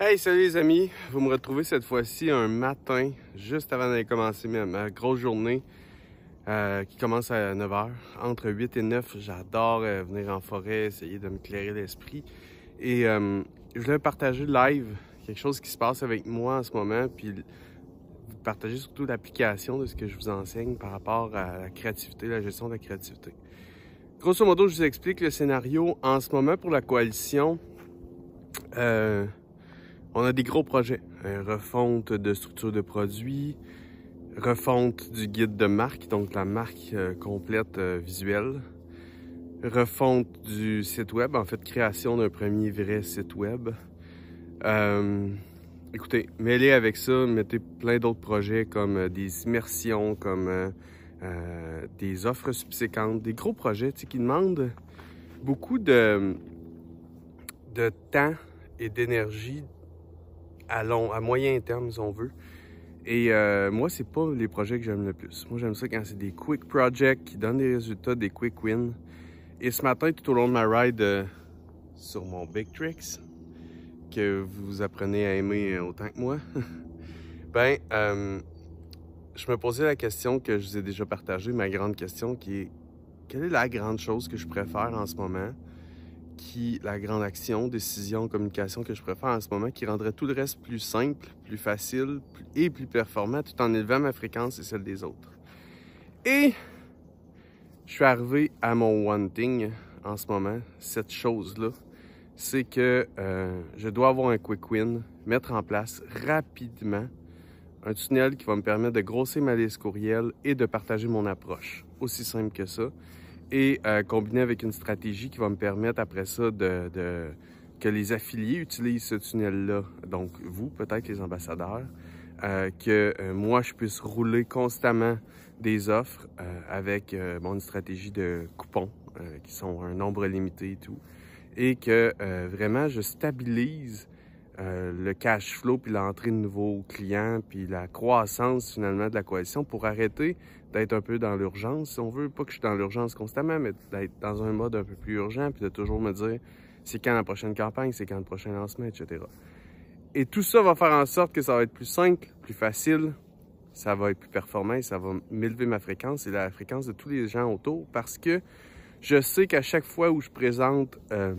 Hey, salut les amis! Vous me retrouvez cette fois-ci un matin, juste avant d'aller commencer ma, grosse journée euh, qui commence à 9h. Entre 8 et 9, j'adore euh, venir en forêt, essayer de m'éclairer l'esprit. Et euh, je voulais partager live quelque chose qui se passe avec moi en ce moment, puis vous partager surtout l'application de ce que je vous enseigne par rapport à la créativité, la gestion de la créativité. Grosso modo, je vous explique le scénario en ce moment pour la coalition. Euh, on a des gros projets. refonte de structure de produits, refonte du guide de marque, donc la marque euh, complète euh, visuelle, refonte du site web, en fait création d'un premier vrai site web. Euh, écoutez, mêlez avec ça, mettez plein d'autres projets comme des immersions, comme des offres subséquentes, des gros projets qui demandent beaucoup de temps et d'énergie à long, à moyen terme, si on veut. Et euh, moi, c'est pas les projets que j'aime le plus. Moi, j'aime ça quand c'est des quick projects qui donnent des résultats, des quick wins. Et ce matin, tout au long de ma ride euh, sur mon Big Tricks, que vous apprenez à aimer autant que moi, ben, euh, je me posais la question que je vous ai déjà partagée, ma grande question qui est quelle est la grande chose que je préfère en ce moment? Qui la grande action, décision, communication que je préfère en ce moment, qui rendrait tout le reste plus simple, plus facile et plus performant, tout en élevant ma fréquence et celle des autres. Et je suis arrivé à mon one thing en ce moment, cette chose-là, c'est que euh, je dois avoir un quick win, mettre en place rapidement un tunnel qui va me permettre de grossir ma liste courriel et de partager mon approche. Aussi simple que ça et euh, combiné avec une stratégie qui va me permettre après ça de, que les affiliés utilisent ce tunnel-là, donc vous, peut-être les ambassadeurs, euh, que euh, moi, je puisse rouler constamment des offres avec mon une stratégie de coupons qui sont un nombre limité et tout, et que vraiment je stabilise le cash flow, puis l'entrée de nouveaux clients, puis la croissance finalement de la coalition pour arrêter d'être un peu dans l'urgence, si on veut. Pas que je suis dans l'urgence constamment, mais d'être dans un mode un peu plus urgent, puis de toujours me dire c'est quand la prochaine campagne, c'est quand le prochain lancement, etc. Et tout ça va faire en sorte que ça va être plus simple, plus facile, ça va être plus performant, ça va m'élever ma fréquence et la fréquence de tous les gens autour parce que je sais qu'à chaque fois où je présente euh,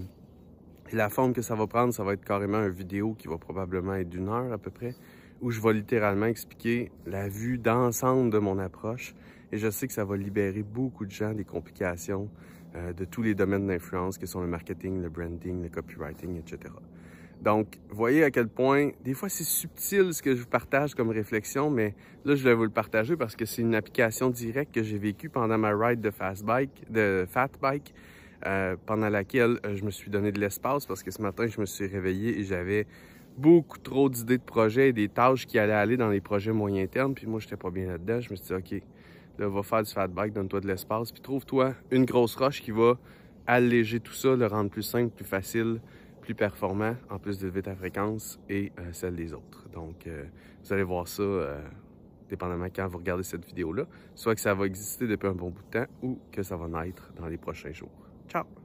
la forme que ça va prendre, ça va être carrément une vidéo qui va probablement être d'une heure à peu près, où je vais littéralement expliquer la vue d'ensemble de mon approche. Et je sais que ça va libérer beaucoup de gens des complications euh, de tous les domaines d'influence que sont le marketing, le branding, le copywriting, etc. Donc, voyez à quel point, des fois, c'est subtil ce que je vous partage comme réflexion, mais là, je vais vous le partager parce que c'est une application directe que j'ai vécue pendant ma ride de fast bike, de fat bike, euh, pendant laquelle euh, je me suis donné de l'espace parce que ce matin, je me suis réveillé et j'avais beaucoup trop d'idées de projets et des tâches qui allaient aller dans les projets moyen terme. Puis moi, j'étais pas bien là-dedans. Je me suis dit, OK, là, va faire du fat bike, donne-toi de l'espace. Puis trouve-toi une grosse roche qui va alléger tout ça, le rendre plus simple, plus facile, plus performant, en plus d'élever ta fréquence et euh, celle des autres. Donc, vous allez voir ça, dépendamment quand vous regardez cette vidéo-là, soit que ça va exister depuis un bon bout de temps ou que ça va naître dans les prochains jours. Chao.